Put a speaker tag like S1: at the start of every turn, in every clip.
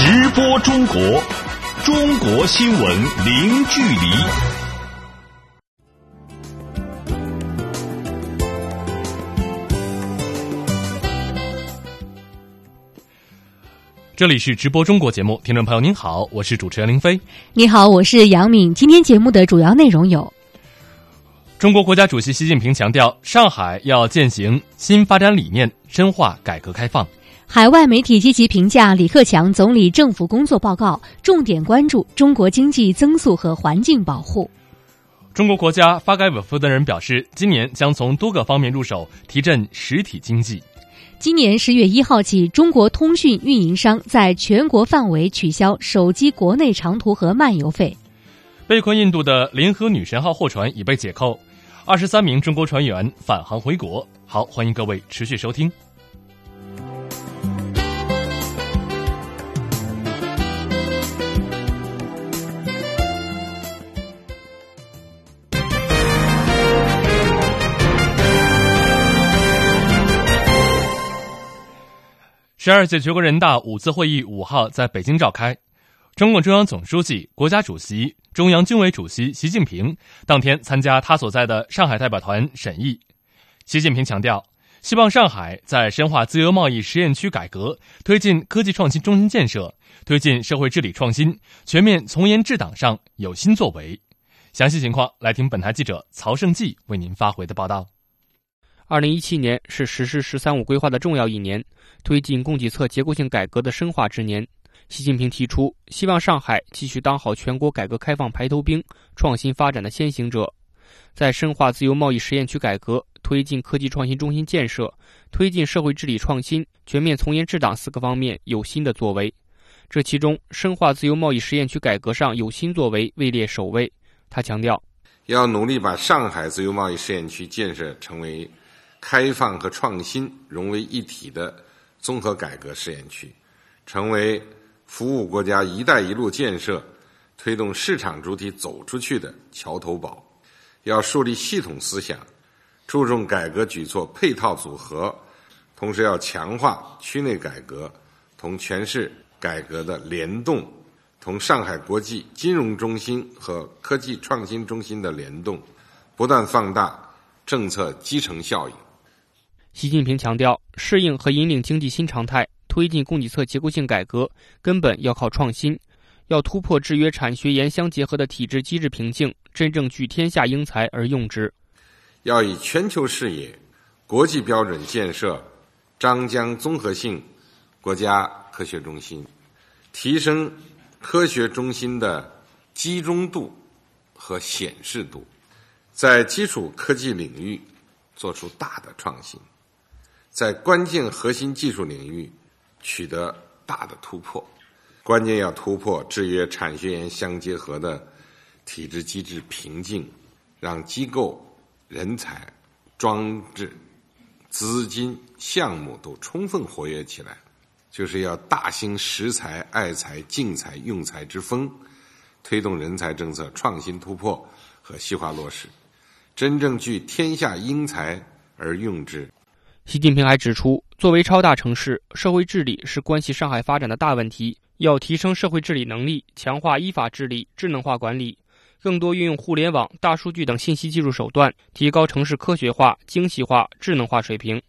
S1: 直播中国，中国新闻零距离。
S2: 这里是直播中国节目，听众朋友您好，我是主持人林飞。
S3: 你好，我是杨敏。今天节目的主要内容有：
S2: 中国国家主席习近平强调，上海要践行新发展理念，深化改革开放。
S3: 海外媒体积极评价李克强总理政府工作报告，重点关注中国经济增速和环境保护。
S2: 中国国家发改委负责人表示，今年将从多个方面入手，提振实体经济。
S3: 今年十月一号起，中国通讯运营商在全国范围取消手机国内长途和漫游费。
S2: 被困印度的联合女神号货船已被解扣，二十三名中国船员返航回国。好，欢迎各位持续收听。十二届全国人大五次会议五号在北京召开，中共中央总书记、国家主席、中央军委主席习近平当天参加他所在的上海代表团审议。习近平强调，希望上海在深化自由贸易实验区改革、推进科技创新中心建设、推进社会治理创新、全面从严治党上有新作为。详细情况来听本台记者曹胜记为您发回的报道。
S4: 二零一七年是实施“十三五”规划的重要一年，推进供给侧结构性改革的深化之年。习近平提出，希望上海继续当好全国改革开放排头兵、创新发展的先行者，在深化自由贸易实验区改革、推进科技创新中心建设、推进社会治理创新、全面从严治党四个方面有新的作为。这其中，深化自由贸易实验区改革上有新作为位列首位。他强调，
S5: 要努力把上海自由贸易试验区建设成为。开放和创新融为一体的综合改革试验区，成为服务国家“一带一路”建设、推动市场主体走出去的桥头堡。要树立系统思想，注重改革举措配套组合，同时要强化区内改革同全市改革的联动，同上海国际金融中心和科技创新中心的联动，不断放大政策基层效应。
S4: 习近平强调，适应和引领经济新常态，推进供给侧结构性改革，根本要靠创新，要突破制约产学研相结合的体制机制瓶颈，真正聚天下英才而用之。
S5: 要以全球视野、国际标准建设张江综合性国家科学中心，提升科学中心的集中度和显示度，在基础科技领域做出大的创新。在关键核心技术领域取得大的突破，关键要突破制约产学研相结合的体制机制瓶颈，让机构、人才、装置、资金、项目都充分活跃起来，就是要大兴识才、爱才、敬才、用才之风，推动人才政策创新突破和细化落实，真正聚天下英才而用之。
S4: 习近平还指出，作为超大城市，社会治理是关系上海发展的大问题。要提升社会治理能力，强化依法治理、智能化管理，更多运用互联网、大数据等信息技术手段，提高城市科学化、精细化、智能化水平。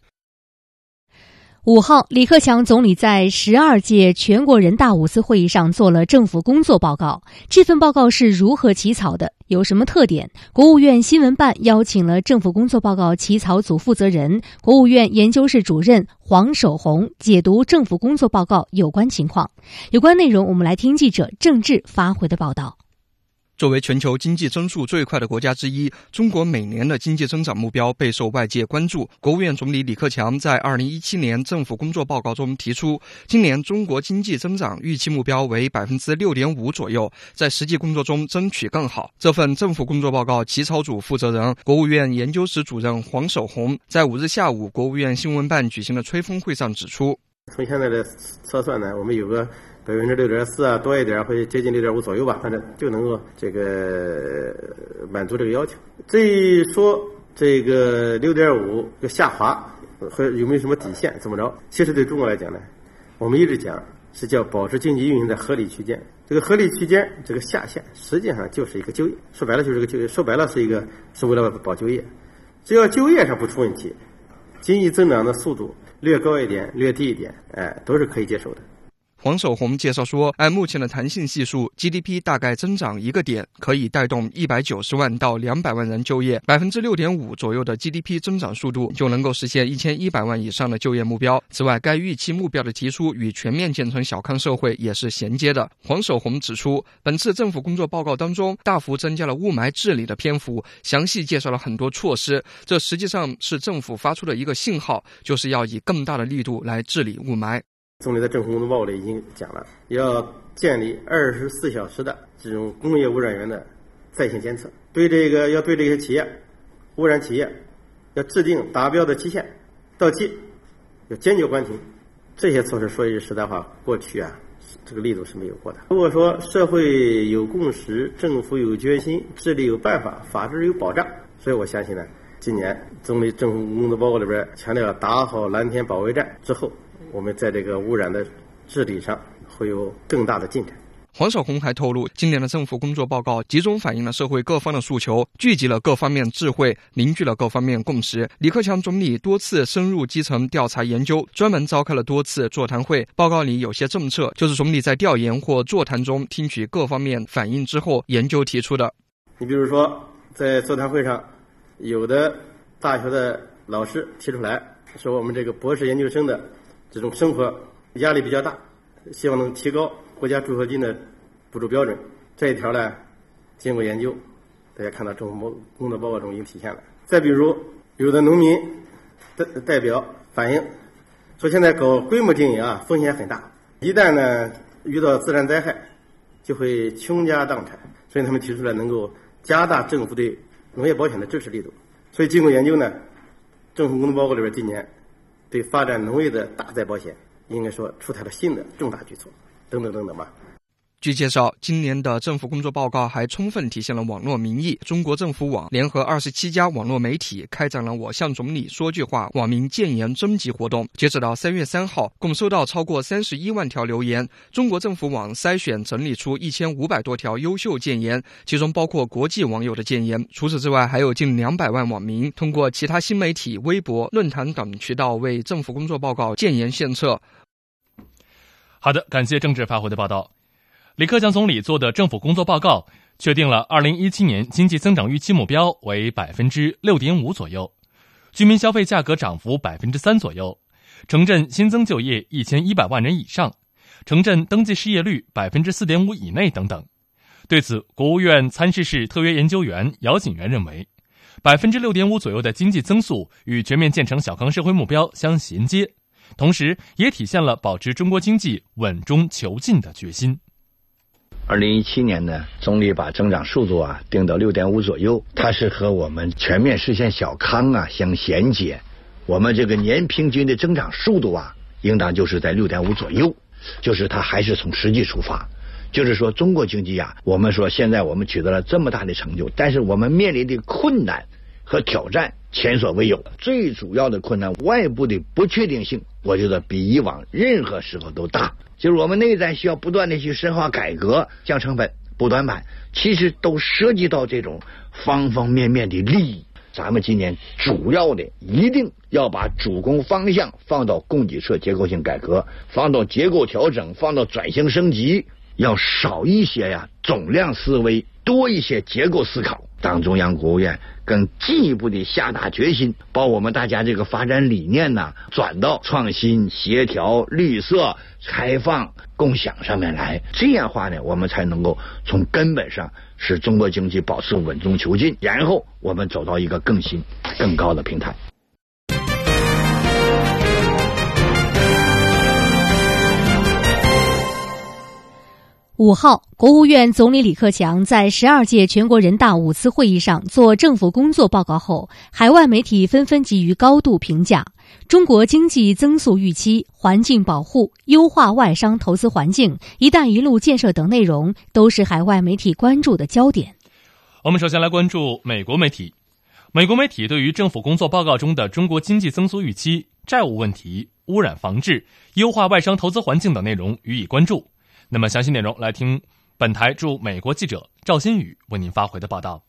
S3: 五号，李克强总理在十二届全国人大五次会议上做了政府工作报告。这份报告是如何起草的？有什么特点？国务院新闻办邀请了政府工作报告起草组负责人、国务院研究室主任黄守红解读政府工作报告有关情况。有关内容，我们来听记者郑智发回的报道。
S6: 作为全球经济增速最快的国家之一，中国每年的经济增长目标备受外界关注。国务院总理李克强在二零一七年政府工作报告中提出，今年中国经济增长预期目标为百分之六点五左右，在实际工作中争取更好。这份政府工作报告起草组负责人、国务院研究室主任黄守红在五日下午国务院新闻办举行的吹风会上指出，
S7: 从现在的测算呢，我们有个。百分之六点四啊，多一点或者接近六点五左右吧，反正就能够这个满足这个要求。至于说这个六点五个下滑和有没有什么底线，怎么着？其实对中国来讲呢，我们一直讲是叫保持经济运行在合理区间。这个合理区间这个下限实际上就是一个就业，说白了就是个就业，说白了是一个是为了保就业。只要就业上不出问题，经济增长的速度略高一点、略低一点，哎，都是可以接受的。
S6: 黄守宏介绍说，按目前的弹性系数，GDP 大概增长一个点，可以带动一百九十万到两百万人就业，百分之六点五左右的 GDP 增长速度就能够实现一千一百万以上的就业目标。此外，该预期目标的提出与全面建成小康社会也是衔接的。黄守宏指出，本次政府工作报告当中大幅增加了雾霾治理的篇幅，详细介绍了很多措施，这实际上是政府发出的一个信号，就是要以更大的力度来治理雾霾。
S7: 总理在政府工作报告里已经讲了，要建立二十四小时的这种工业污染源的在线监测，对这个要对这些企业污染企业要制定达标的期限，到期要坚决关停。这些措施说一句实在话，过去啊这个力度是没有过的。如果说社会有共识，政府有决心，治理有办法，法治有保障，所以我相信呢，今年总理政府工作报告里边强调打好蓝天保卫战之后。我们在这个污染的治理上会有更大的进展。
S6: 黄少红还透露，今年的政府工作报告集中反映了社会各方的诉求，聚集了各方面智慧，凝聚了各方面共识。李克强总理多次深入基层调查研究，专门召开了多次座谈会。报告里有些政策，就是总理在调研或座谈中听取各方面反映之后研究提出的。
S7: 你比如说，在座谈会上，有的大学的老师提出来说，我们这个博士研究生的。这种生活压力比较大，希望能提高国家助学金的补助标准。这一条呢，经过研究，大家看到政府工作报告中已经体现了。再比如，有的农民代代表反映说，现在搞规模经营啊，风险很大，一旦呢遇到自然灾害，就会倾家荡产。所以他们提出来能够加大政府对农业保险的支持力度。所以经过研究呢，政府工作报告里边今年。对发展农业的大灾保险，应该说出台了新的重大举措，等等等等吧。
S6: 据介绍，今年的政府工作报告还充分体现了网络民意。中国政府网联合二十七家网络媒体开展了“我向总理说句话”网民建言征集活动。截止到三月三号，共收到超过三十一万条留言。中国政府网筛选整理出一千五百多条优秀建言，其中包括国际网友的建言。除此之外，还有近两百万网民通过其他新媒体、微博、论坛等渠道为政府工作报告建言献策。
S2: 好的，感谢政治发回的报道。李克强总理做的政府工作报告确定了二零一七年经济增长预期目标为百分之六点五左右，居民消费价格涨幅百分之三左右，城镇新增就业一千一百万人以上，城镇登记失业率百分之四点五以内等等。对此，国务院参事室特约研究员姚景元认为，百分之六点五左右的经济增速与全面建成小康社会目标相衔接，同时也体现了保持中国经济稳中求进的决心。
S8: 二零一七年呢，总理把增长速度啊定到六点五左右，它是和我们全面实现小康啊相衔接。我们这个年平均的增长速度啊，应当就是在六点五左右，就是它还是从实际出发。就是说，中国经济啊，我们说现在我们取得了这么大的成就，但是我们面临的困难和挑战前所未有。最主要的困难，外部的不确定性，我觉得比以往任何时候都大。就是我们内在需要不断的去深化改革、降成本、补短板，其实都涉及到这种方方面面的利益。咱们今年主要的一定要把主攻方向放到供给侧结构性改革，放到结构调整，放到转型升级，要少一些呀总量思维，多一些结构思考。党中央、国务院更进一步的下大决心，把我们大家这个发展理念呢转到创新、协调、绿色、开放、共享上面来。这样话呢，我们才能够从根本上使中国经济保持稳中求进，然后我们走到一个更新、更高的平台。
S3: 五号，国务院总理李克强在十二届全国人大五次会议上做政府工作报告后，海外媒体纷纷给予高度评价。中国经济增速预期、环境保护、优化外商投资环境、“一带一路”建设等内容都是海外媒体关注的焦点。
S2: 我们首先来关注美国媒体。美国媒体对于政府工作报告中的中国经济增速预期、债务问题。污染防治、优化外商投资环境等内容予以关注。那么详细内容来听本台驻美国记者赵新宇为您发回的报道。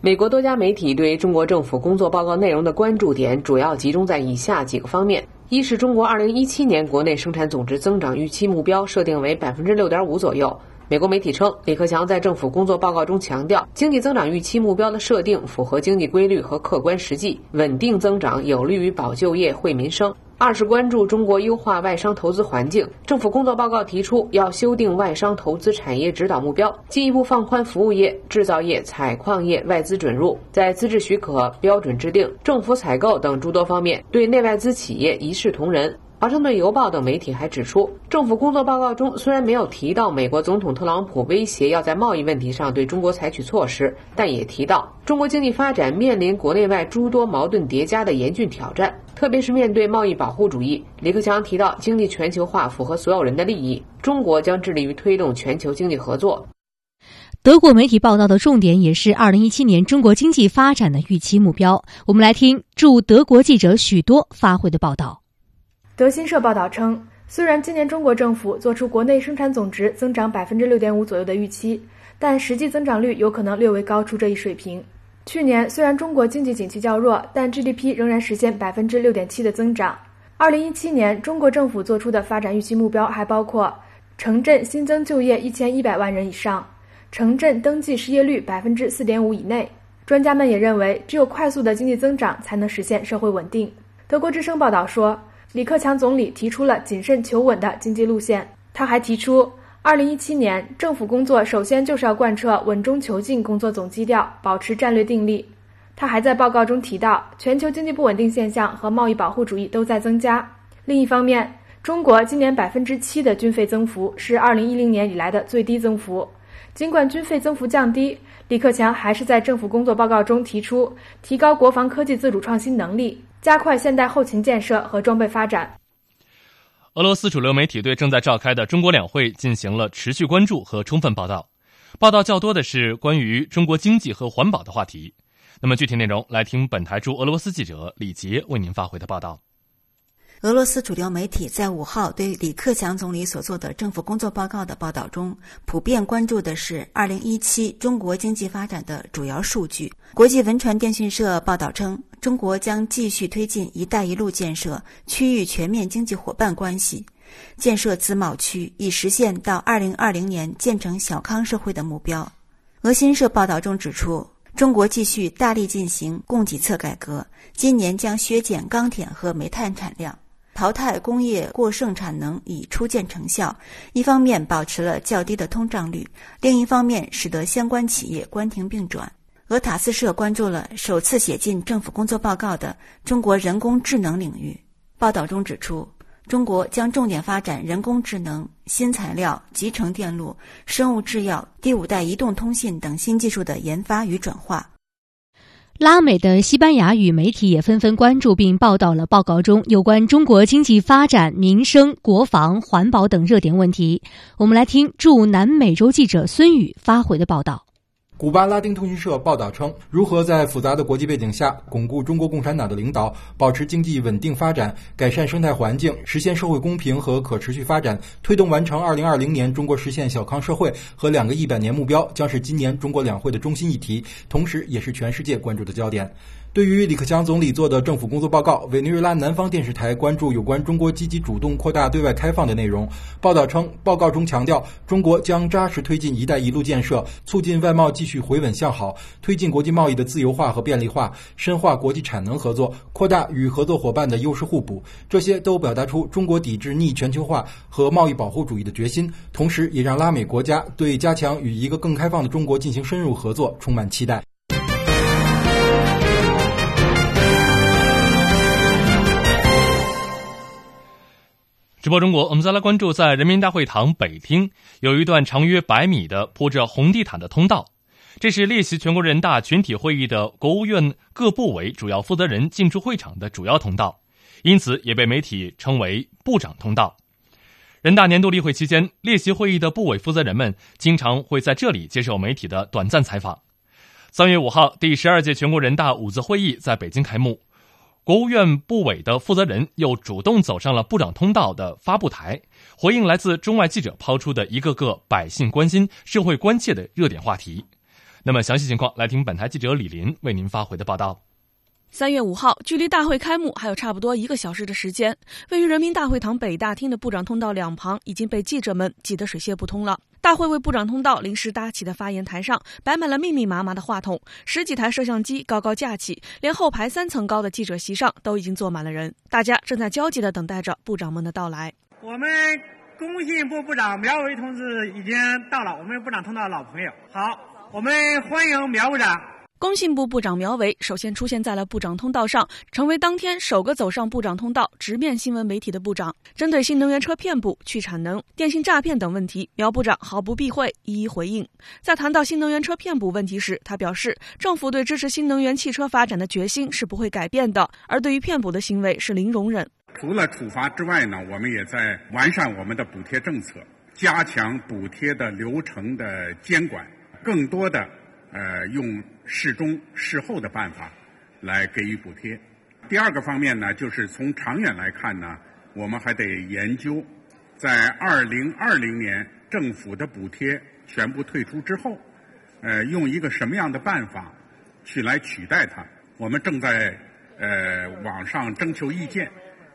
S9: 美国多家媒体对中国政府工作报告内容的关注点主要集中在以下几个方面：一是中国2017年国内生产总值增长预期目标设定为百分之六点五左右。美国媒体称，李克强在政府工作报告中强调，经济增长预期目标的设定符合经济规律和客观实际，稳定增长有利于保就业、惠民生。二是关注中国优化外商投资环境。政府工作报告提出，要修订外商投资产业指导目标，进一步放宽服务业、制造业、采矿业外资准入，在资质许可、标准制定、政府采购等诸多方面对内外资企业一视同仁。华盛顿邮报等媒体还指出，政府工作报告中虽然没有提到美国总统特朗普威胁要在贸易问题上对中国采取措施，但也提到中国经济发展面临国内外诸多矛盾叠加的严峻挑战，特别是面对贸易保护主义。李克强提到，经济全球化符合所有人的利益，中国将致力于推动全球经济合作。
S3: 德国媒体报道的重点也是二零一七年中国经济发展的预期目标。我们来听驻德国记者许多发回的报道。
S10: 德新社报道称，虽然今年中国政府做出国内生产总值增长百分之六点五左右的预期，但实际增长率有可能略微高出这一水平。去年虽然中国经济景气较弱，但 GDP 仍然实现百分之六点七的增长。二零一七年中国政府做出的发展预期目标还包括城镇新增就业一千一百万人以上，城镇登记失业率百分之四点五以内。专家们也认为，只有快速的经济增长才能实现社会稳定。德国之声报道说。李克强总理提出了谨慎求稳的经济路线。他还提出，二零一七年政府工作首先就是要贯彻稳中求进工作总基调，保持战略定力。他还在报告中提到，全球经济不稳定现象和贸易保护主义都在增加。另一方面，中国今年百分之七的军费增幅是二零一零年以来的最低增幅。尽管军费增幅降低，李克强还是在政府工作报告中提出，提高国防科技自主创新能力。加快现代后勤建设和装备发展。
S2: 俄罗斯主流媒体对正在召开的中国两会进行了持续关注和充分报道，报道较多的是关于中国经济和环保的话题。那么具体内容，来听本台驻俄罗斯记者李杰为您发回的报道。
S11: 俄罗斯主流媒体在五号对李克强总理所做的政府工作报告的报道中，普遍关注的是二零一七中国经济发展的主要数据。国际文传电讯社报道称，中国将继续推进“一带一路”建设，区域全面经济伙伴关系，建设自贸区，以实现到二零二零年建成小康社会的目标。俄新社报道中指出，中国继续大力进行供给侧改革，今年将削减钢铁和煤炭产量。淘汰工业过剩产能已初见成效，一方面保持了较低的通胀率，另一方面使得相关企业关停并转。俄塔斯社关注了首次写进政府工作报告的中国人工智能领域。报道中指出，中国将重点发展人工智能、新材料、集成电路、生物制药、第五代移动通信等新技术的研发与转化。
S3: 拉美的西班牙语媒体也纷纷关注并报道了报告中有关中国经济发展、民生、国防、环保等热点问题。我们来听驻南美洲记者孙宇发回的报道。
S12: 古巴拉丁通讯社报道称，如何在复杂的国际背景下巩固中国共产党的领导，保持经济稳定发展，改善生态环境，实现社会公平和可持续发展，推动完成二零二零年中国实现小康社会和两个一百年目标，将是今年中国两会的中心议题，同时也是全世界关注的焦点。对于李克强总理做的政府工作报告，委内瑞拉南方电视台关注有关中国积极主动扩大对外开放的内容。报道称，报告中强调，中国将扎实推进“一带一路”建设，促进外贸继续回稳向好，推进国际贸易的自由化和便利化，深化国际产能合作，扩大与合作伙伴的优势互补。这些都表达出中国抵制逆全球化和贸易保护主义的决心，同时也让拉美国家对加强与一个更开放的中国进行深入合作充满期待。
S2: 直播中国，我们再来关注，在人民大会堂北厅有一段长约百米的铺着红地毯的通道，这是列席全国人大全体会议的国务院各部委主要负责人进出会场的主要通道，因此也被媒体称为“部长通道”。人大年度例会期间，列席会议的部委负责人们经常会在这里接受媒体的短暂采访。三月五号，第十二届全国人大五次会议在北京开幕。国务院部委的负责人又主动走上了部长通道的发布台，回应来自中外记者抛出的一个个百姓关心、社会关切的热点话题。那么，详细情况来听本台记者李林为您发回的报道。
S13: 三月五号，距离大会开幕还有差不多一个小时的时间，位于人民大会堂北大厅的部长通道两旁已经被记者们挤得水泄不通了。大会为部长通道临时搭起的发言台上摆满了密密麻麻的话筒，十几台摄像机高高架起，连后排三层高的记者席上都已经坐满了人，大家正在焦急地等待着部长们的到来。
S14: 我们工信部部长苗圩同志已经到了，我们部长通道老朋友。好，我们欢迎苗部长。
S13: 工信部部长苗圩首先出现在了部长通道上，成为当天首个走上部长通道直面新闻媒体的部长。针对新能源车骗补、去产能、电信诈骗等问题，苗部长毫不避讳，一一回应。在谈到新能源车骗补问题时，他表示，政府对支持新能源汽车发展的决心是不会改变的，而对于骗补的行为是零容忍。
S15: 除了处罚之外呢，我们也在完善我们的补贴政策，加强补贴的流程的监管，更多的。呃，用事中事后的办法来给予补贴。第二个方面呢，就是从长远来看呢，我们还得研究，在二零二零年政府的补贴全部退出之后，呃，用一个什么样的办法去来取代它？我们正在呃网上征求意见，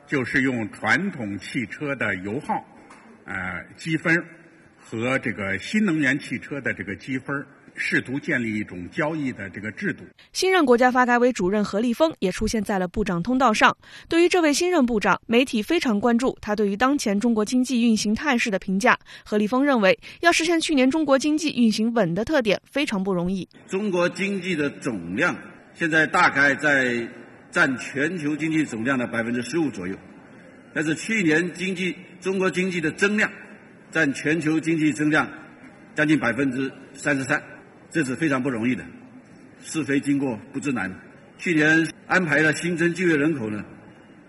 S15: 就是用传统汽车的油耗呃积分和这个新能源汽车的这个积分。试图建立一种交易的这个制度。
S13: 新任国家发改委主任何立峰也出现在了部长通道上。对于这位新任部长，媒体非常关注他对于当前中国经济运行态势的评价。何立峰认为，要实现去年中国经济运行稳的特点非常不容易。
S16: 中国经济的总量现在大概在占全球经济总量的百分之十五左右，但是去年经济中国经济的增量占全球经济增量将近百分之三十三。这是非常不容易的，是非经过不知难。去年安排了新增就业人口呢，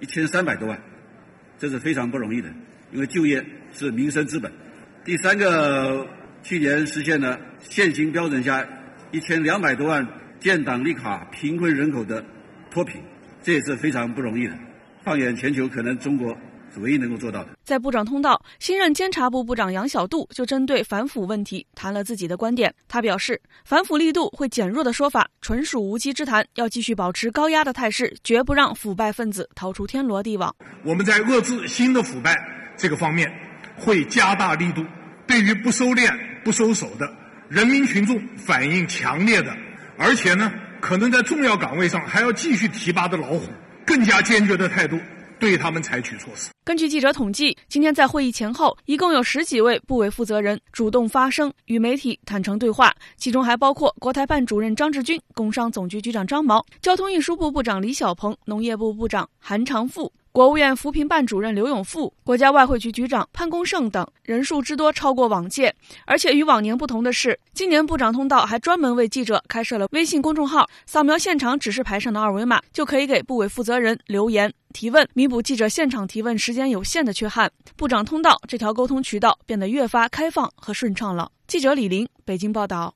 S16: 一千三百多万，这是非常不容易的，因为就业是民生资本。第三个，去年实现了现行标准下一千两百多万建档立卡贫困人口的脱贫，这也是非常不容易的。放眼全球，可能中国。是唯一能够做到的。
S13: 在部长通道，新任监察部部长杨晓渡就针对反腐问题谈了自己的观点。他表示，反腐力度会减弱的说法纯属无稽之谈，要继续保持高压的态势，绝不让腐败分子逃出天罗地网。
S17: 我们在遏制新的腐败这个方面会加大力度，对于不收敛、不收手的人民群众反应强烈的，而且呢，可能在重要岗位上还要继续提拔的老虎，更加坚决的态度。对他们采取措施。
S13: 根据记者统计，今天在会议前后，一共有十几位部委负责人主动发声，与媒体坦诚对话，其中还包括国台办主任张志军、工商总局局长张茅、交通运输部部长李小鹏、农业部部长韩长赋。国务院扶贫办主任刘永富、国家外汇局局长潘功胜等人数之多超过往届，而且与往年不同的是，今年部长通道还专门为记者开设了微信公众号，扫描现场指示牌上的二维码，就可以给部委负责人留言提问，弥补记者现场提问时间有限的缺憾。部长通道这条沟通渠道变得越发开放和顺畅了。记者李林，北京报道。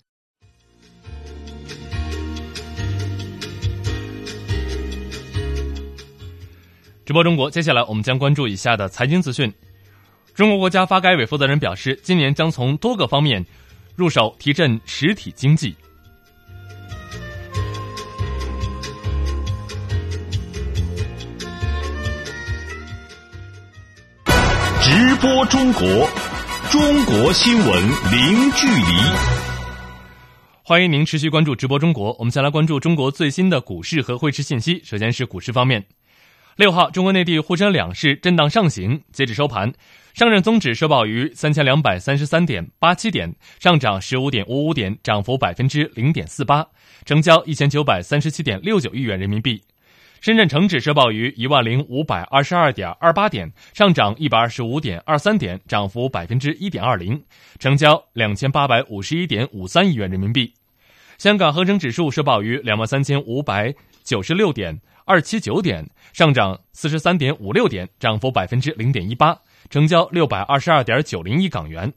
S2: 直播中国，接下来我们将关注以下的财经资讯。中国国家发改委负责人表示，今年将从多个方面入手提振实体经济。
S1: 直播中国，中国新闻零距离。
S2: 欢迎您持续关注直播中国。我们先来关注中国最新的股市和汇市信息。首先是股市方面。六号，中国内地沪深两市震荡上行，截止收盘，上证综指收报于三千两百三十三点八七点，上涨十五点五五点，涨幅百分之零点四八，成交一千九百三十七点六九亿元人民币。深圳成指收报于一万零五百二十二点二八点，上涨一百二十五点二三点，涨幅百分之一点二零，成交两千八百五十一点五三亿元人民币。香港恒生指数收报于两万三千五百九十六点。二七九点，上涨四十三点五六点，涨幅百分之零点一八，成交六百二十二点九零亿港元。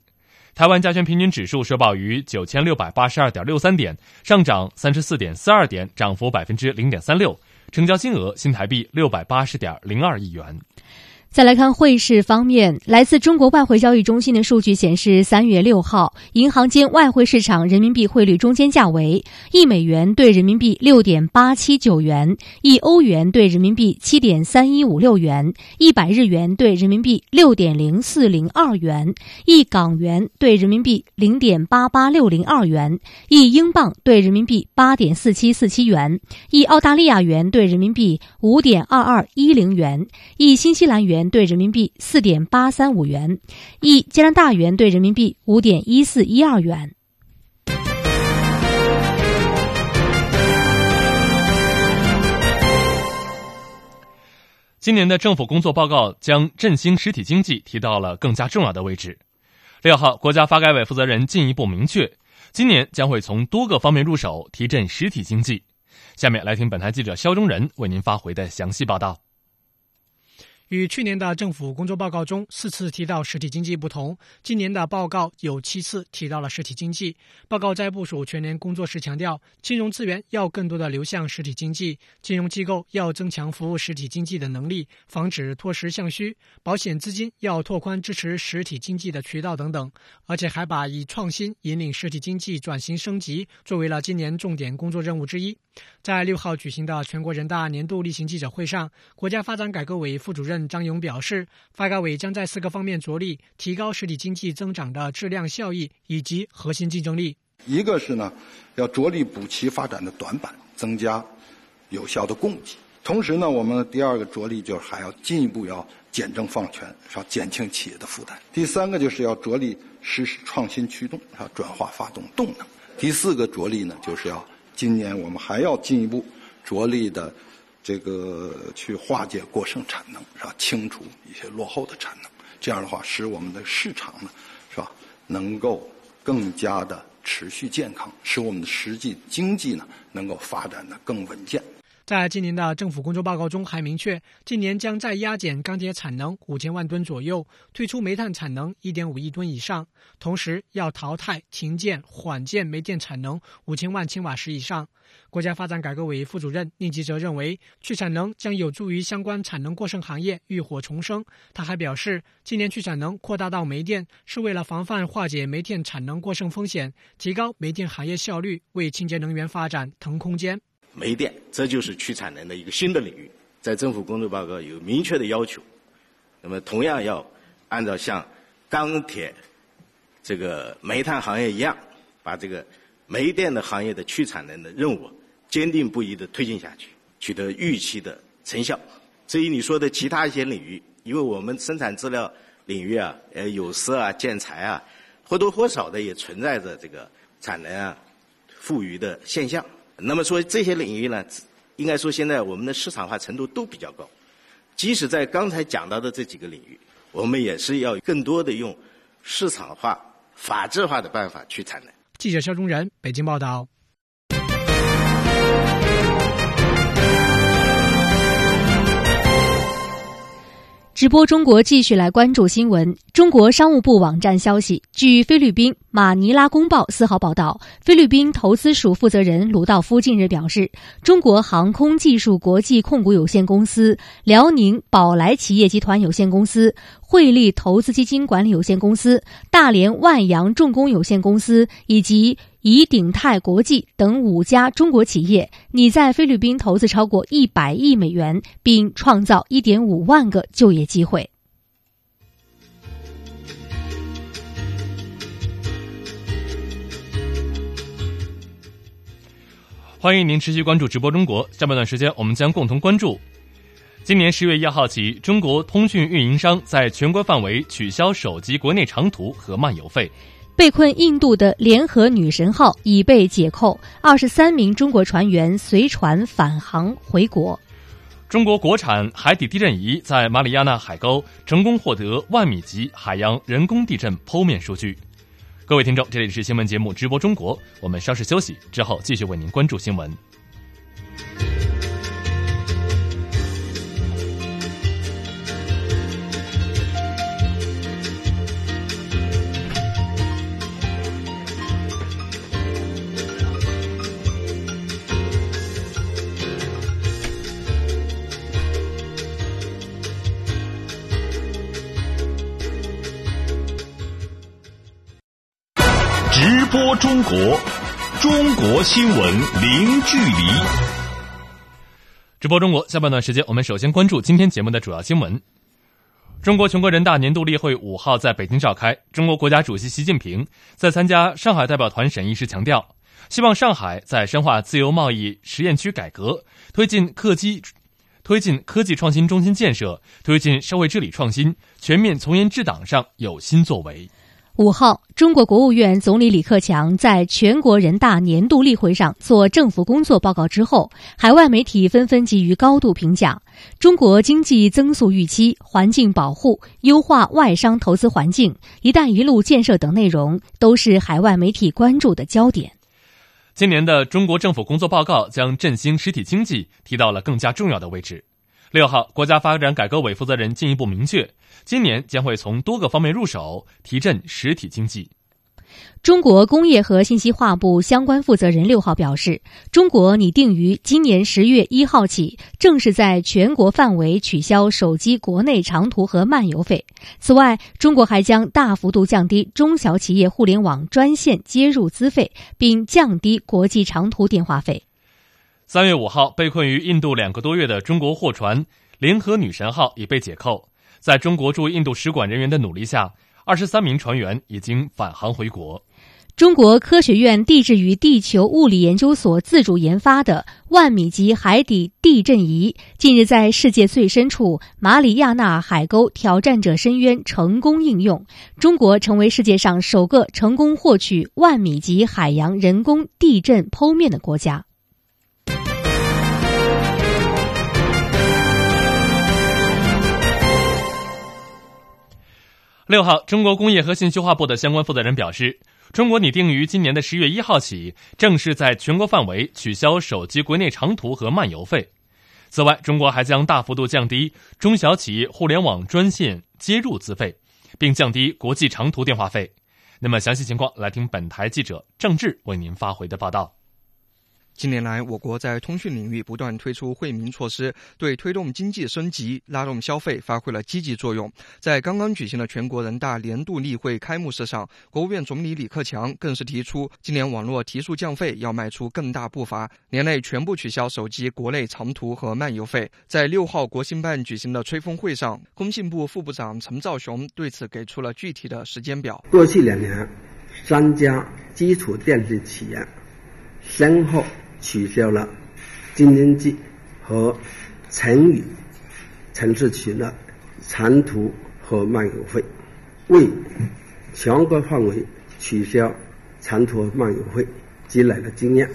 S2: 台湾加权平均指数收报于九千六百八十二点六三点，上涨三十四点四二点，涨幅百分之零点三六，成交金额新台币六百八十点零二亿元。
S3: 再来看汇市方面，来自中国外汇交易中心的数据显示，三月六号，银行间外汇市场人民币汇率中间价为一美元兑人民币六点八七九元，一欧元兑人民币七点三一五六元，一百日元兑人民币六点零四零二元，一港元兑人民币零点八八六零二元，一英镑兑人民币八点四七四七元，一澳大利亚元兑人民币五点二二一零元，一新西兰元。元兑人民币四点八三五元，一加拿大元兑人民币五点一四一二元。
S2: 今年的政府工作报告将振兴实体经济提到了更加重要的位置。六号，国家发改委负责人进一步明确，今年将会从多个方面入手提振实体经济。下面来听本台记者肖中仁为您发回的详细报道。
S18: 与去年的政府工作报告中四次提到实体经济不同，今年的报告有七次提到了实体经济。报告在部署全年工作时强调，金融资源要更多的流向实体经济，金融机构要增强服务实体经济的能力，防止脱实向虚；保险资金要拓宽支持实体经济的渠道等等。而且还把以创新引领实体经济转型升级作为了今年重点工作任务之一。在六号举行的全国人大年度例行记者会上，国家发展改革委副主任。张勇表示，发改委将在四个方面着力提高实体经济增长的质量效益以及核心竞争力。
S19: 一个是呢，要着力补齐发展的短板，增加有效的供给。同时呢，我们第二个着力就是还要进一步要简政放权，是吧？减轻企业的负担。第三个就是要着力实施创新驱动，是吧？转化发动动能。第四个着力呢，就是要今年我们还要进一步着力的。这个去化解过剩产能，是吧？清除一些落后的产能，这样的话，使我们的市场呢，是吧，能够更加的持续健康，使我们的实际经济呢，能够发展的更稳健。
S18: 在今年的政府工作报告中，还明确，今年将在压减钢铁产能五千万吨左右，推出煤炭产能一点五亿吨以上，同时要淘汰停建、缓建煤电产能五千万千瓦时以上。国家发展改革委副主任宁吉喆认为，去产能将有助于相关产能过剩行业浴火重生。他还表示，今年去产能扩大到煤电，是为了防范化解煤电产能过剩风险，提高煤电行业效率，为清洁能源发展腾空间。
S20: 煤电，这就是去产能的一个新的领域，在政府工作报告有明确的要求。那么，同样要按照像钢铁、这个煤炭行业一样，把这个煤电的行业的去产能的任务坚定不移地推进下去，取得预期的成效。至于你说的其他一些领域，因为我们生产资料领域啊，呃，有色啊、建材啊，或多或少的也存在着这个产能啊富余的现象。那么说这些领域呢，应该说现在我们的市场化程度都比较高。即使在刚才讲到的这几个领域，我们也是要更多的用市场化、法制化的办法去产能。
S18: 记者肖忠仁，北京报道。
S3: 直播中国继续来关注新闻。中国商务部网站消息，据菲律宾马尼拉公报四号报道，菲律宾投资署负责人鲁道夫近日表示，中国航空技术国际控股有限公司、辽宁宝来企业集团有限公司、汇利投资基金管理有限公司、大连万洋重工有限公司以及。以鼎泰国际等五家中国企业拟在菲律宾投资超过一百亿美元，并创造一点五万个就业机会。
S2: 欢迎您持续关注直播中国。下半段时间，我们将共同关注：今年十月一号起，中国通讯运营商在全国范围取消手机国内长途和漫游费。
S3: 被困印度的联合女神号已被解扣，二十三名中国船员随船返航回国。
S2: 中国国产海底地震仪在马里亚纳海沟成功获得万米级海洋人工地震剖面数据。各位听众，这里是新闻节目直播中国，我们稍事休息之后继续为您关注新闻。
S1: 播中国，中国新闻零距离。
S2: 直播中国下半段时间，我们首先关注今天节目的主要新闻。中国全国人大年度例会五号在北京召开，中国国家主席习近平在参加上海代表团审议时强调，希望上海在深化自由贸易实验区改革、推进客机、推进科技创新中心建设、推进社会治理创新、全面从严治党上有新作为。
S3: 五号，中国国务院总理李克强在全国人大年度例会上做政府工作报告之后，海外媒体纷纷给予高度评价。中国经济增速预期、环境保护、优化外商投资环境、“一带一路”建设等内容都是海外媒体关注的焦点。
S2: 今年的中国政府工作报告将振兴实体经济提到了更加重要的位置。六号，国家发展改革委负责人进一步明确，今年将会从多个方面入手，提振实体经济。
S3: 中国工业和信息化部相关负责人六号表示，中国拟定于今年十月一号起，正式在全国范围取消手机国内长途和漫游费。此外，中国还将大幅度降低中小企业互联网专线接入资费，并降低国际长途电话费。
S2: 三月五号，被困于印度两个多月的中国货船“联合女神号”已被解扣。在中国驻印度使馆人员的努力下，二十三名船员已经返航回国。
S3: 中国科学院地质与地球物理研究所自主研发的万米级海底地震仪，近日在世界最深处马里亚纳海沟挑战者深渊成功应用，中国成为世界上首个成功获取万米级海洋人工地震剖面的国家。
S2: 六号，中国工业和信息化部的相关负责人表示，中国拟定于今年的十月一号起，正式在全国范围取消手机国内长途和漫游费。此外，中国还将大幅度降低中小企业互联网专线接入资费，并降低国际长途电话费。那么，详细情况来听本台记者郑智为您发回的报道。
S6: 近年来，我国在通讯领域不断推出惠民措施，对推动经济升级、拉动消费发挥了积极作用。在刚刚举行的全国人大年度例会开幕式上，国务院总理李克强更是提出，今年网络提速降费要迈出更大步伐，年内全部取消手机国内长途和漫游费。在六号国新办举行的吹风会上，工信部副部长陈肇雄对此给出了具体的时间表。
S21: 过去两年，三家基础电信企业先后。取消了京津冀和成渝城市区的长途和漫游费，为全国范围取消长途漫游费积累了经验。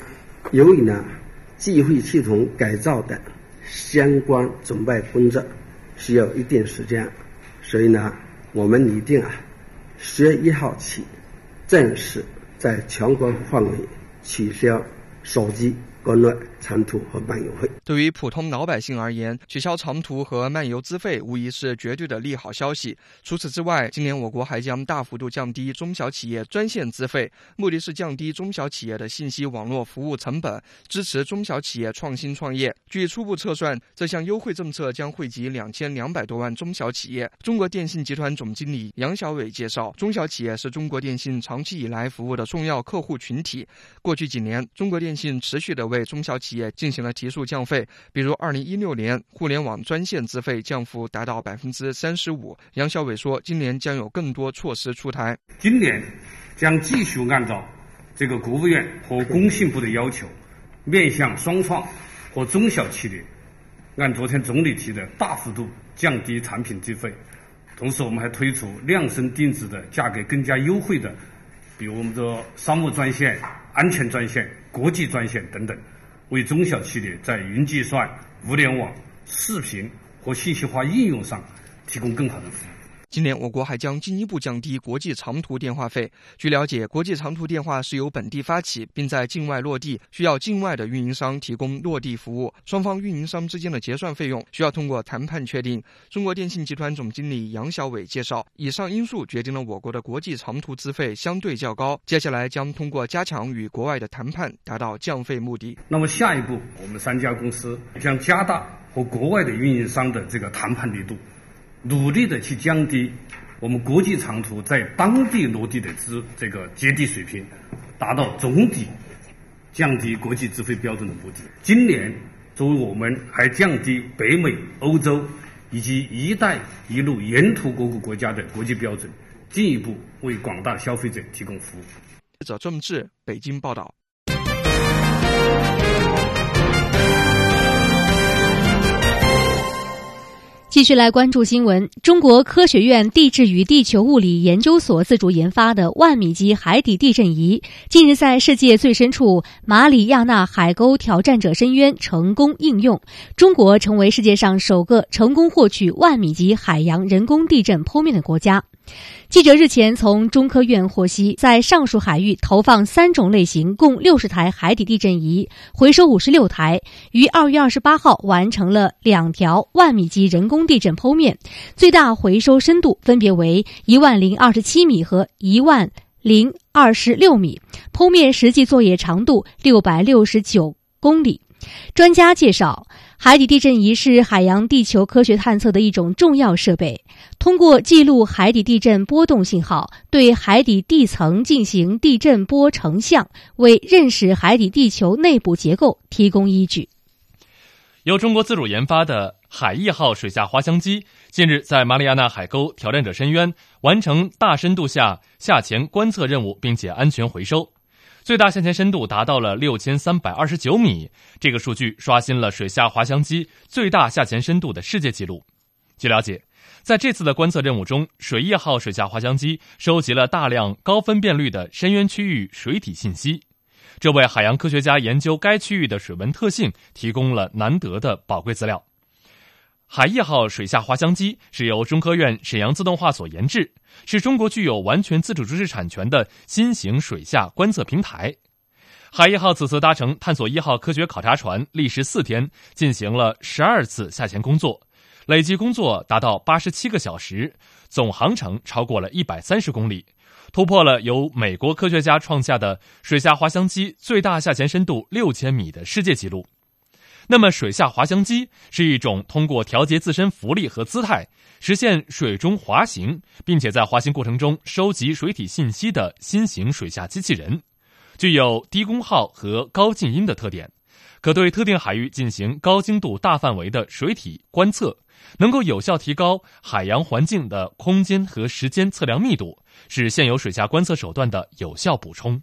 S21: 由于呢，计费系统改造等相关准备工作需要一定时间，所以呢，我们拟定啊，十月一号起正式在全国范围取消。手机国内长途和漫游费。
S6: 对于普通老百姓而言，取消长途和漫游资费无疑是绝对的利好消息。除此之外，今年我国还将大幅度降低中小企业专线资费，目的是降低中小企业的信息网络服务成本，支持中小企业创新创业。据初步测算，这项优惠政策将惠及两千两百多万中小企业。中国电信集团总经理杨小伟介绍，中小企业是中国电信长期以来服务的重要客户群体。过去几年，中国电信持续的为中小企也进行了提速降费，比如二零一六年互联网专线资费降幅达到百分之三十五。杨小伟说，今年将有更多措施出台。
S22: 今年将继续按照这个国务院和工信部的要求，面向双创和中小企业，按昨天总理提的大幅度降低产品资费。同时，我们还推出量身定制的价格更加优惠的，比如我们的商务专线。安全专线、国际专线等等，为中小企业在云计算、物联网、视频和信息化应用上提供更好的服务。
S6: 今年，我国还将进一步降低国际长途电话费。据了解，国际长途电话是由本地发起，并在境外落地，需要境外的运营商提供落地服务。双方运营商之间的结算费用需要通过谈判确定。中国电信集团总经理杨小伟介绍，以上因素决定了我国的国际长途资费相对较高。接下来将通过加强与国外的谈判，达到降费目的。
S22: 那么下一步，我们三家公司将加大和国外的运营商的这个谈判力度。努力的去降低我们国际长途在当地落地的资这个接地水平，达到总体降低国际资费标准的目的。今年，作为我们还降低北美、欧洲以及“一带一路”沿途各个国家的国际标准，进一步为广大消费者提供服务。
S6: 记者郑志北京报道。
S3: 继续来关注新闻。中国科学院地质与地球物理研究所自主研发的万米级海底地震仪，近日在世界最深处马里亚纳海沟挑战者深渊成功应用，中国成为世界上首个成功获取万米级海洋人工地震剖面的国家。记者日前从中科院获悉，在上述海域投放三种类型共六十台海底地震仪，回收五十六台，于二月二十八号完成了两条万米级人工地震剖面，最大回收深度分别为一万零二十七米和一万零二十六米，剖面实际作业长度六百六十九公里。专家介绍。海底地震仪是海洋地球科学探测的一种重要设备，通过记录海底地震波动信号，对海底地层进行地震波成像，为认识海底地球内部结构提供依据。
S2: 由中国自主研发的海翼号水下滑翔机近日在马里亚纳海沟挑战者深渊完成大深度下下潜观测任务，并且安全回收。最大下潜深度达到了六千三百二十九米，这个数据刷新了水下滑翔机最大下潜深度的世界纪录。据了解，在这次的观测任务中，水翼号水下滑翔机收集了大量高分辨率的深渊区域水体信息，这为海洋科学家研究该区域的水文特性提供了难得的宝贵资料。海翼号水下滑翔机是由中科院沈阳自动化所研制，是中国具有完全自主知识产权的新型水下观测平台。海翼号此次搭乘探索一号科学考察船，历时四天，进行了十二次下潜工作，累计工作达到八十七个小时，总航程超过了一百三十公里，突破了由美国科学家创下的水下滑翔机最大下潜深度六千米的世界纪录。那么，水下滑翔机是一种通过调节自身浮力和姿态，实现水中滑行，并且在滑行过程中收集水体信息的新型水下机器人，具有低功耗和高静音的特点，可对特定海域进行高精度、大范围的水体观测，能够有效提高海洋环境的空间和时间测量密度，是现有水下观测手段的有效补充。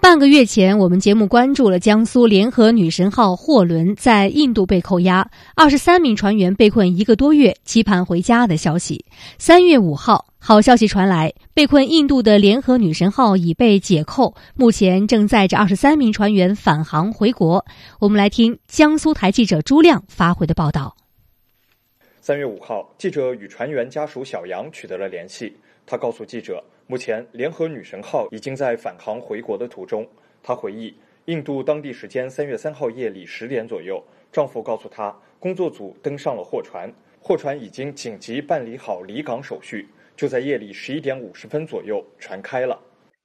S3: 半个月前，我们节目关注了江苏联合女神号货轮在印度被扣押，二十三名船员被困一个多月，期盼回家的消息。三月五号，好消息传来，被困印度的联合女神号已被解扣，目前正载着二十三名船员返航回国。我们来听江苏台记者朱亮发回的报道。
S23: 三月五号，记者与船员家属小杨取得了联系，她告诉记者。目前，联合女神号已经在返航回国的途中。她回忆，印度当地时间三月三号夜里十点左右，丈夫告诉她，工作组登上了货船，货船已经紧急办理好离港手续。就在夜里十一点五十分左右，船开了。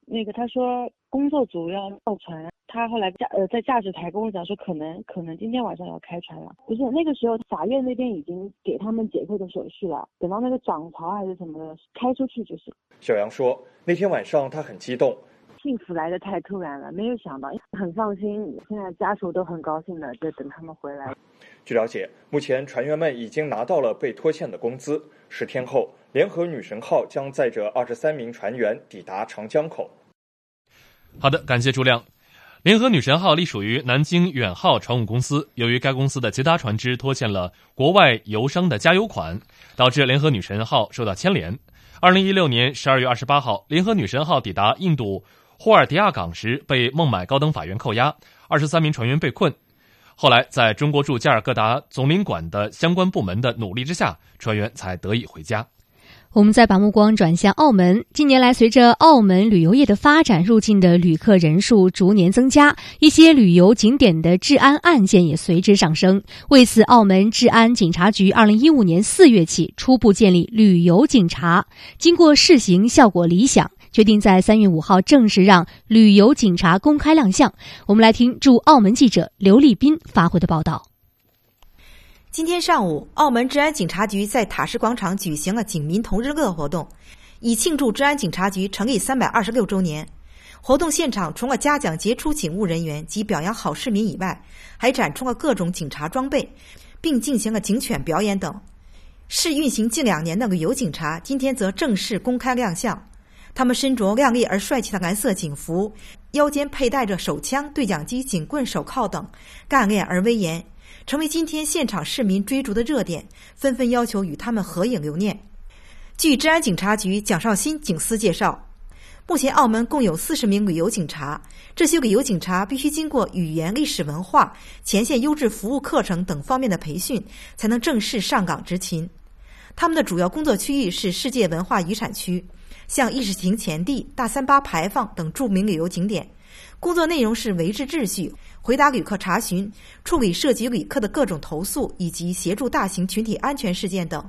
S24: 那个他说，工作组要造船。他后来驾呃在驾驶台跟我讲说，可能可能今天晚上要开船了。不是那个时候，法院那边已经给他们解扣的手续了，等到那个涨潮还是什么的开出去就是。
S23: 小杨说，那天晚上他很激动，
S24: 幸福来的太突然了，没有想到，很放心。现在家属都很高兴的，在等他们回来。
S23: 据了解，目前船员们已经拿到了被拖欠的工资。十天后，联合女神号将载着二十三名船员抵达长江口。
S2: 好的，感谢朱亮。联合女神号隶属于南京远号船务公司，由于该公司的捷达船只拖欠了国外油商的加油款，导致联合女神号受到牵连。二零一六年十二月二十八号，联合女神号抵达印度霍尔迪亚港时，被孟买高等法院扣押，二十三名船员被困。后来，在中国驻加尔各答总领馆的相关部门的努力之下，船员才得以回家。
S3: 我们再把目光转向澳门。近年来，随着澳门旅游业的发展，入境的旅客人数逐年增加，一些旅游景点的治安案件也随之上升。为此，澳门治安警察局二零一五年四月起初步建立旅游警察，经过试行效果理想。决定在三月五号正式让旅游警察公开亮相。我们来听驻澳门记者刘立斌发回的报道。
S25: 今天上午，澳门治安警察局在塔什广场举行了警民同日乐活动，以庆祝治安警察局成立三百二十六周年。活动现场除了嘉奖杰出警务人员及表扬好市民以外，还展出了各种警察装备，并进行了警犬表演等。试运行近两年的旅游警察今天则正式公开亮相。他们身着亮丽而帅气的蓝色警服，腰间佩戴着手枪、对讲机、警棍、手铐等，干练而威严，成为今天现场市民追逐的热点，纷纷要求与他们合影留念。据治安警察局蒋绍新警司介绍。目前，澳门共有四十名旅游警察。这些旅游警察必须经过语言、历史文化、前线优质服务课程等方面的培训，才能正式上岗执勤。他们的主要工作区域是世界文化遗产区，像议事亭前地、大三巴牌坊等著名旅游景点。工作内容是维持秩序、回答旅客查询、处理涉及旅客的各种投诉，以及协助大型群体安全事件等。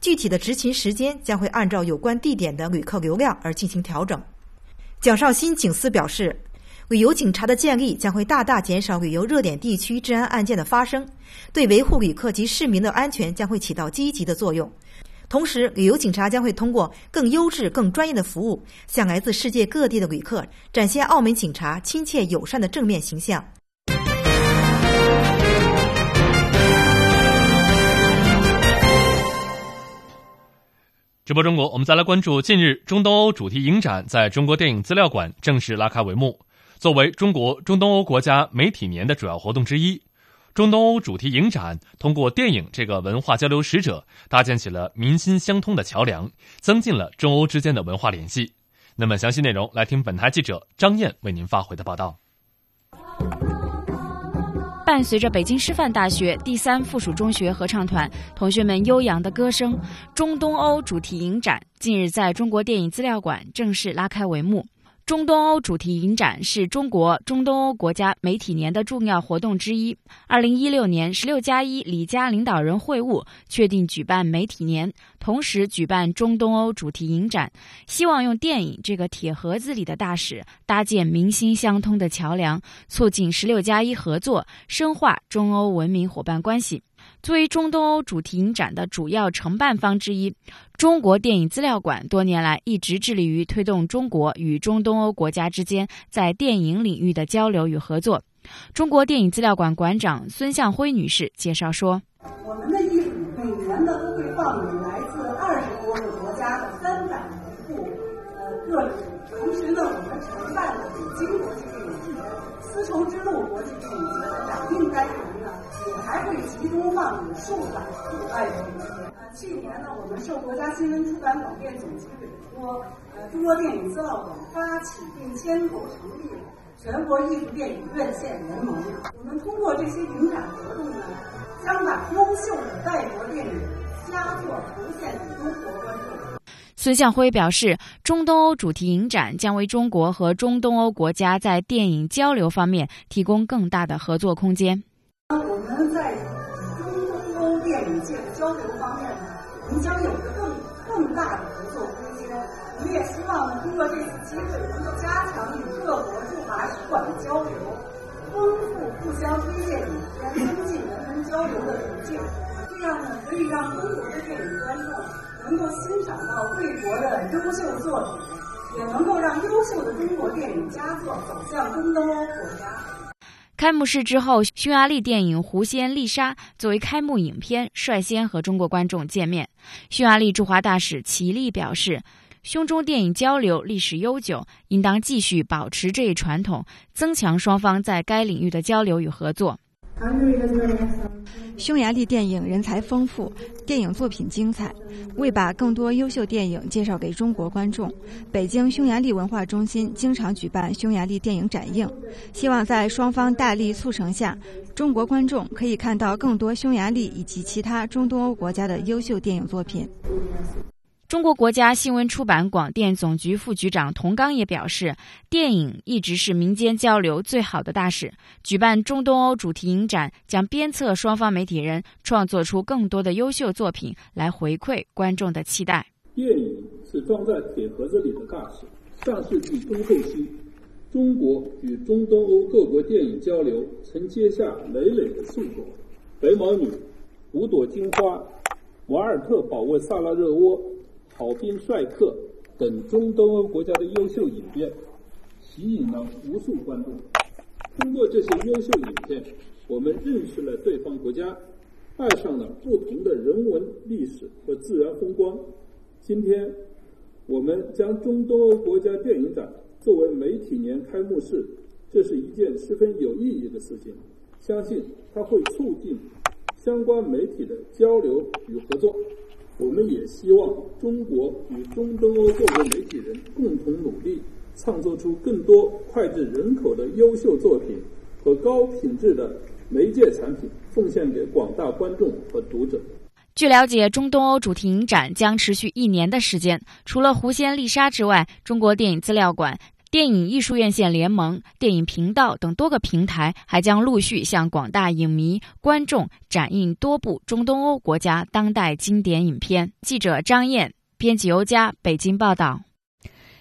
S25: 具体的执勤时间将会按照有关地点的旅客流量而进行调整。蒋绍新警司表示，旅游警察的建立将会大大减少旅游热点地区治安案件的发生，对维护旅客及市民的安全将会起到积极的作用。同时，旅游警察将会通过更优质、更专业的服务，向来自世界各地的旅客展现澳门警察亲切友善的正面形象。
S2: 直播中国，我们再来关注近日中东欧主题影展在中国电影资料馆正式拉开帷幕。作为中国中东欧国家媒体年的主要活动之一，中东欧主题影展通过电影这个文化交流使者，搭建起了民心相通的桥梁，增进了中欧之间的文化联系。那么，详细内容来听本台记者张燕为您发回的报道。
S26: 伴随着北京师范大学第三附属中学合唱团同学们悠扬的歌声，中东欧主题影展近日在中国电影资料馆正式拉开帷幕。中东欧主题影展是中国中东欧国家媒体年的重要活动之一。二零一六年十六加一里加领导人会晤确定举办媒体年，同时举办中东欧主题影展，希望用电影这个铁盒子里的大使，搭建民心相通的桥梁，促进十六加一合作，深化中欧文明伙伴关系。作为中东欧主题影展的主要承办方之一，中国电影资料馆多年来一直致力于推动中国与中东欧国家之间在电影领域的交流与合作。中国电影资料馆馆长孙向辉女士介绍说：“
S27: 我们的艺术每年呢都会放映来自二十多个国家的三百余部呃个体，同时呢，我们承办了北京国际电影节、丝绸之路国际电影节的展映单”还会集中放映数百部外国影片。去年呢，我们受国家新闻出版广电总局委托，呃，中国电影资料馆发起并牵头成立了全国艺术电影院线联盟。我们通过这些影展活动呢，将把优秀的外国电影佳作呈现给中国观众。
S26: 孙向辉表示，中东欧主题影展将为中国和中东欧国家在电影交流方面提供更大的合作空间。
S27: 交流方面呢，我们将有着更更大的合作空间。我们也希望呢，通过这次机会，能够加强与各国驻华使馆的交流，丰富互相推荐影片、增进人文交流的途径。这样呢，可以让中国的电影观众能够欣赏到贵国的优秀作品，也能够让优秀的中国电影佳作走向中东欧国家。
S26: 开幕式之后，匈牙利电影《狐仙丽莎》作为开幕影片，率先和中国观众见面。匈牙利驻华大使齐利表示，匈中电影交流历史悠久，应当继续保持这一传统，增强双方在该领域的交流与合作。
S28: 匈牙利电影人才丰富，电影作品精彩。为把更多优秀电影介绍给中国观众，北京匈牙利文化中心经常举办匈牙利电影展映，希望在双方大力促成下，中国观众可以看到更多匈牙利以及其他中东欧国家的优秀电影作品。
S26: 中国国家新闻出版广电总局副局长童刚也表示，电影一直是民间交流最好的大使。举办中东欧主题影展，将鞭策双方媒体人创作出更多的优秀作品，来回馈观众的期待。
S29: 电影是装在铁盒子里的大使，
S30: 上世纪中后期，中国与中东欧各国电影交流曾结下累累的硕果。《白毛女》《五朵金花》《瓦尔特保卫萨拉热窝》《好兵帅克》等中东欧国家的优秀影片，吸引了无数观众。通过这些优秀影片，我们认识了对方国家，爱上了不同的人文、历史和自然风光。今天，我们将中东欧国家电影展作为媒体年开幕式，这是一件十分有意义的事情。相信它会促进相关媒体的交流与合作。我们也希望中国与中东欧各国媒体人共同努力，创作出更多脍炙人口的优秀作品和高品质的媒介产品，奉献给广大观众和读者。
S26: 据了解，中东欧主题影展将持续一年的时间。除了狐仙丽莎之外，中国电影资料馆。电影艺术院线联盟、电影频道等多个平台还将陆续向广大影迷、观众展映多部中东欧国家当代经典影片。记者张燕，编辑尤佳，北京报道。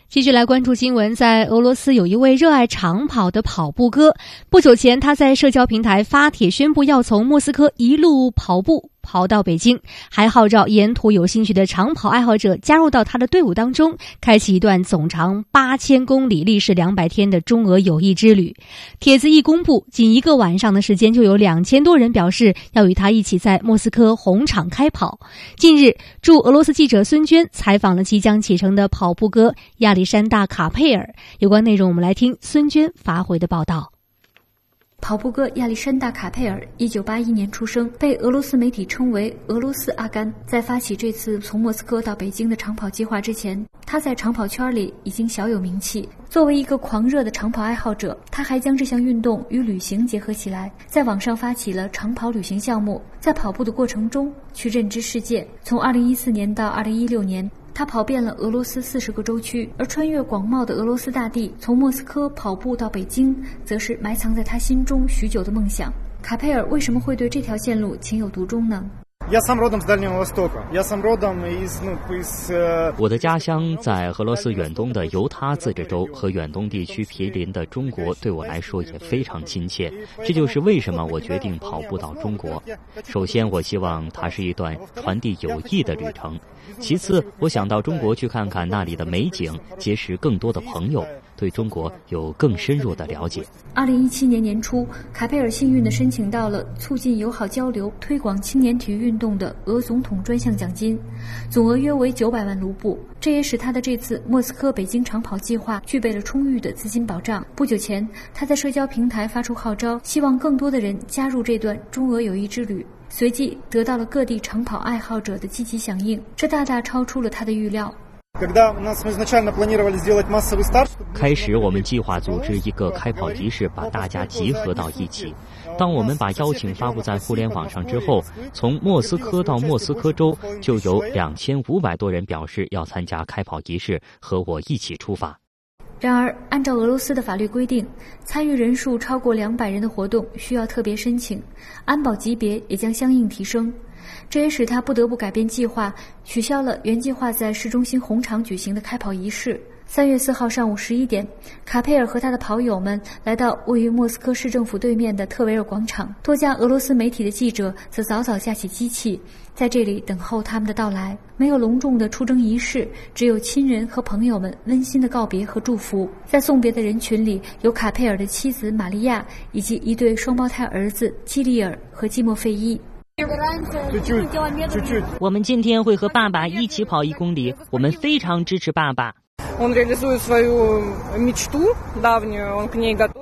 S3: 继续来关注新闻，在俄罗斯有一位热爱长跑的跑步哥，不久前他在社交平台发帖宣布要从莫斯科一路跑步。跑到北京，还号召沿途有兴趣的长跑爱好者加入到他的队伍当中，开启一段总长八千公里、历时两百天的中俄友谊之旅。帖子一公布，仅一个晚上的时间，就有两千多人表示要与他一起在莫斯科红场开跑。近日，驻俄罗斯记者孙娟采访了即将启程的跑步哥亚历山大·卡佩尔，有关内容我们来听孙娟发回的报道。
S31: 跑步哥亚历山大·卡佩尔，一九八一年出生，被俄罗斯媒体称为“俄罗斯阿甘”。在发起这次从莫斯科到北京的长跑计划之前，他在长跑圈里已经小有名气。作为一个狂热的长跑爱好者，他还将这项运动与旅行结合起来，在网上发起了长跑旅行项目，在跑步的过程中去认知世界。从二零一四年到二零一六年。他跑遍了俄罗斯四十个州区，而穿越广袤的俄罗斯大地，从莫斯科跑步到北京，则是埋藏在他心中许久的梦想。卡佩尔为什么会对这条线路情有独钟呢？
S32: 我的家乡在俄罗斯远东的犹他自治州，和远东地区毗邻的中国对我来说也非常亲切。这就是为什么我决定跑步到中国。首先，我希望它是一段传递友谊的旅程；其次，我想到中国去看看那里的美景，结识更多的朋友。对中国有更深入的了解。
S31: 二零一七年年初，卡佩尔幸运地申请到了促进友好交流、推广青年体育运动的俄总统专项奖金，总额约为九百万卢布。这也使他的这次莫斯科北京长跑计划具备了充裕的资金保障。不久前，他在社交平台发出号召，希望更多的人加入这段中俄友谊之旅，随即得到了各地长跑爱好者的积极响应，这大大超出了他的预料。
S32: 开始，我们计划组织一个开跑仪式，把大家集合到一起。当我们把邀请发布在互联网上之后，从莫斯科到莫斯科州就有两千五百多人表示要参加开跑仪式，和我一起出发。
S31: 然而，按照俄罗斯的法律规定，参与人数超过两百人的活动需要特别申请，安保级别也将相应提升。这也使他不得不改变计划，取消了原计划在市中心红场举行的开跑仪式。三月四号上午十一点，卡佩尔和他的跑友们来到位于莫斯科市政府对面的特维尔广场，多家俄罗斯媒体的记者则早早架起机器，在这里等候他们的到来。没有隆重的出征仪式，只有亲人和朋友们温馨的告别和祝福。在送别的人群里，有卡佩尔的妻子玛利亚以及一对双胞胎儿子基里尔和季莫费伊。
S32: 我们今天会和爸爸一起跑一公里，我们非常支持爸爸。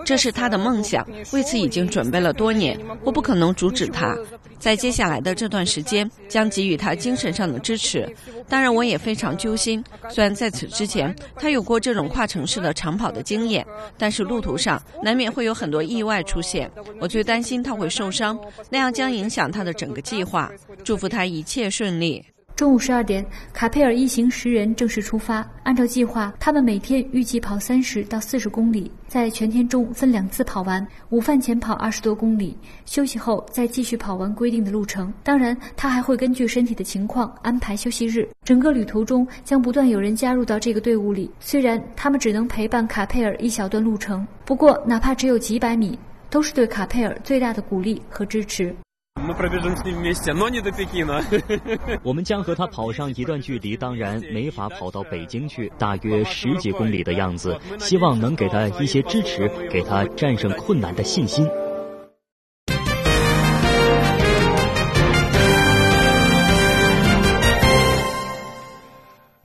S33: 这是他的梦想，为此已经准备了多年。我不可能阻止他，在接下来的这段时间将给予他精神上的支持。当然，我也非常揪心。虽然在此之前他有过这种跨城市的长跑的经验，但是路途上难免会有很多意外出现。我最担心他会受伤，那样将影响他的整个计划。祝福他一切顺利。
S31: 中午十二点，卡佩尔一行十人正式出发。按照计划，他们每天预计跑三十到四十公里，在全天中分两次跑完。午饭前跑二十多公里，休息后再继续跑完规定的路程。当然，他还会根据身体的情况安排休息日。整个旅途中将不断有人加入到这个队伍里，虽然他们只能陪伴卡佩尔一小段路程，不过哪怕只有几百米，都是对卡佩尔最大的鼓励和支持。
S32: 我们将和他跑上一段距离，当然没法跑到北京去，大约十几公里的样子。希望能给他一些支持，给他战胜困难的信心。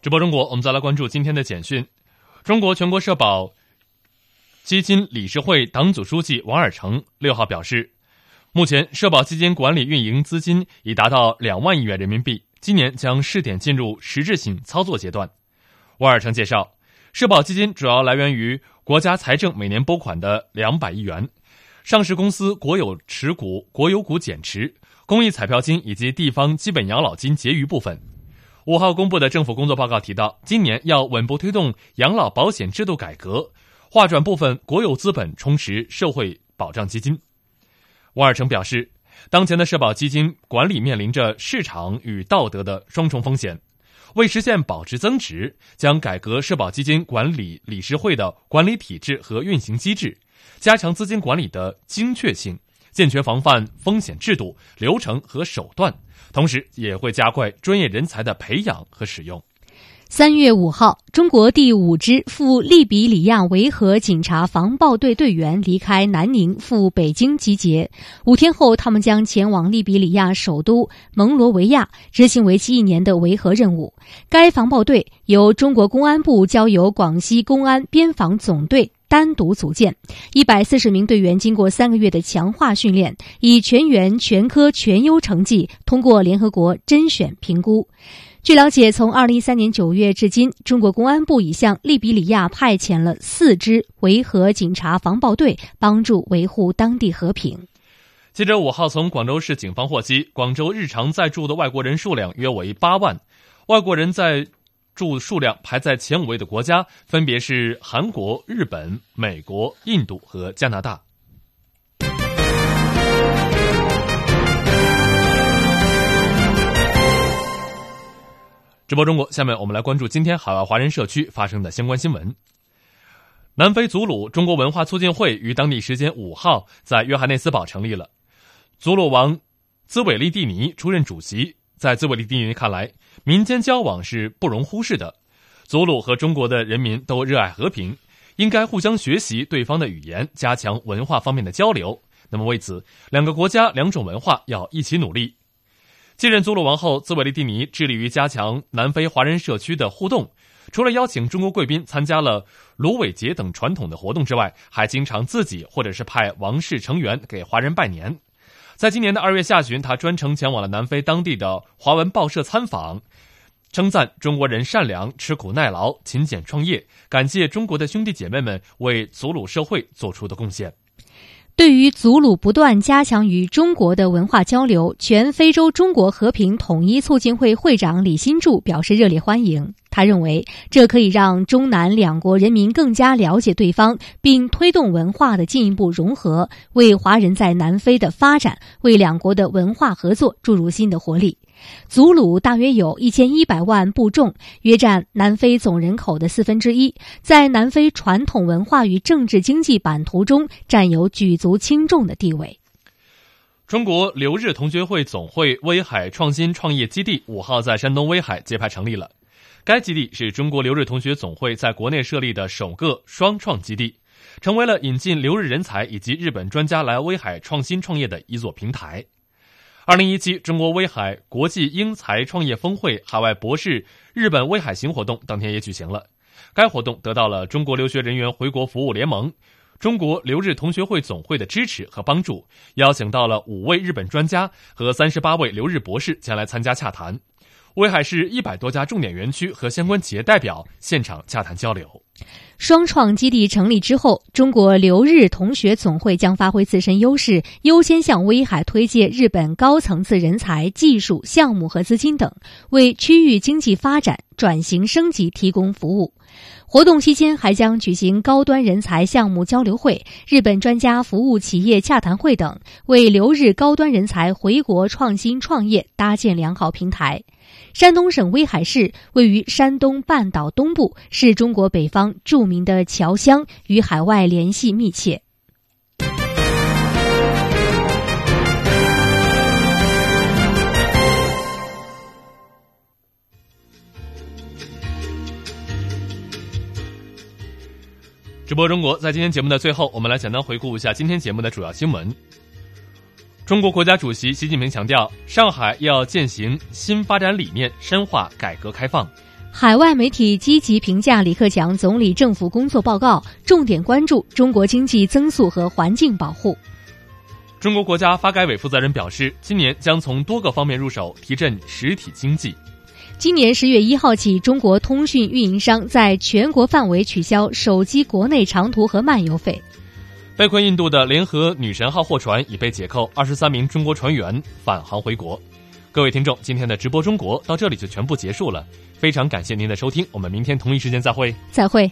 S2: 直播中国，我们再来关注今天的简讯。中国全国社保基金理事会党组书记王尔成六号表示。目前，社保基金管理运营资金已达到两万亿元人民币，今年将试点进入实质性操作阶段。王尔成介绍，社保基金主要来源于国家财政每年拨款的两百亿元，上市公司国有持股、国有股减持、公益彩票金以及地方基本养老金结余部分。五号公布的政府工作报告提到，今年要稳步推动养老保险制度改革，划转部分国有资本充实社会保障基金。王尔成表示，当前的社保基金管理面临着市场与道德的双重风险，为实现保值增值，将改革社保基金管理理事会的管理体制和运行机制，加强资金管理的精确性，健全防范风险制度、流程和手段，同时也会加快专业人才的培养和使用。
S3: 三月五号，中国第五支赴利比里亚维和警察防暴队队员离开南宁赴北京集结。五天后，他们将前往利比里亚首都蒙罗维亚，执行为期一年的维和任务。该防暴队由中国公安部交由广西公安边防总队单独组建，一百四十名队员经过三个月的强化训练，以全员全科全优成绩通过联合国甄选评估。据了解，从二零一三年九月至今，中国公安部已向利比里亚派遣了四支维和警察防暴队，帮助维护当地和平。
S2: 记者五号从广州市警方获悉，广州日常在住的外国人数量约为八万，外国人在住数量排在前五位的国家分别是韩国、日本、美国、印度和加拿大。直播中国，下面我们来关注今天海外华人社区发生的相关新闻。南非祖鲁中国文化促进会于当地时间五号在约翰内斯堡成立了，祖鲁王兹韦利蒂尼出任主席。在兹韦利蒂尼看来，民间交往是不容忽视的。祖鲁和中国的人民都热爱和平，应该互相学习对方的语言，加强文化方面的交流。那么为此，两个国家两种文化要一起努力。继任祖鲁王后，兹韦利蒂尼致力于加强南非华人社区的互动。除了邀请中国贵宾参加了芦苇节等传统的活动之外，还经常自己或者是派王室成员给华人拜年。在今年的二月下旬，他专程前往了南非当地的华文报社参访，称赞中国人善良、吃苦耐劳、勤俭创业，感谢中国的兄弟姐妹们为祖鲁社会做出的贡献。
S3: 对于祖鲁不断加强与中国的文化交流，全非洲中国和平统一促进会会长李新柱表示热烈欢迎。他认为，这可以让中南两国人民更加了解对方，并推动文化的进一步融合，为华人在南非的发展，为两国的文化合作注入新的活力。祖鲁大约有一千一百万部众，约占南非总人口的四分之一，在南非传统文化与政治经济版图中占有举足轻重的地位。
S2: 中国留日同学会总会威海创新创业基地五号在山东威海揭牌成立了，该基地是中国留日同学总会在国内设立的首个双创基地，成为了引进留日人才以及日本专家来威海创新创业的一座平台。二零一七中国威海国际英才创业峰会海外博士日本威海行活动当天也举行了。该活动得到了中国留学人员回国服务联盟、中国留日同学会总会的支持和帮助，邀请到了五位日本专家和三十八位留日博士前来参加洽谈。威海市一百多家重点园区和相关企业代表现场洽谈交流。
S3: 双创基地成立之后，中国留日同学总会将发挥自身优势，优先向威海推介日本高层次人才、技术、项目和资金等，为区域经济发展转型升级提供服务。活动期间还将举行高端人才项目交流会、日本专家服务企业洽谈会等，为留日高端人才回国创新创业搭建良好平台。山东省威海市位于山东半岛东部，是中国北方著名的侨乡，与海外联系密切。
S2: 直播中国，在今天节目的最后，我们来简单回顾一下今天节目的主要新闻。中国国家主席习近平强调，上海要践行新发展理念，深化改革开放。
S3: 海外媒体积极评价李克强总理政府工作报告，重点关注中国经济增速和环境保护。
S2: 中国国家发改委负责人表示，今年将从多个方面入手，提振实体经济。
S3: 今年十月一号起，中国通讯运营商在全国范围取消手机国内长途和漫游费。
S2: 被困印度的联合女神号货船已被解扣，二十三名中国船员返航回国。各位听众，今天的直播中国到这里就全部结束了，非常感谢您的收听，我们明天同一时间再会。
S3: 再会。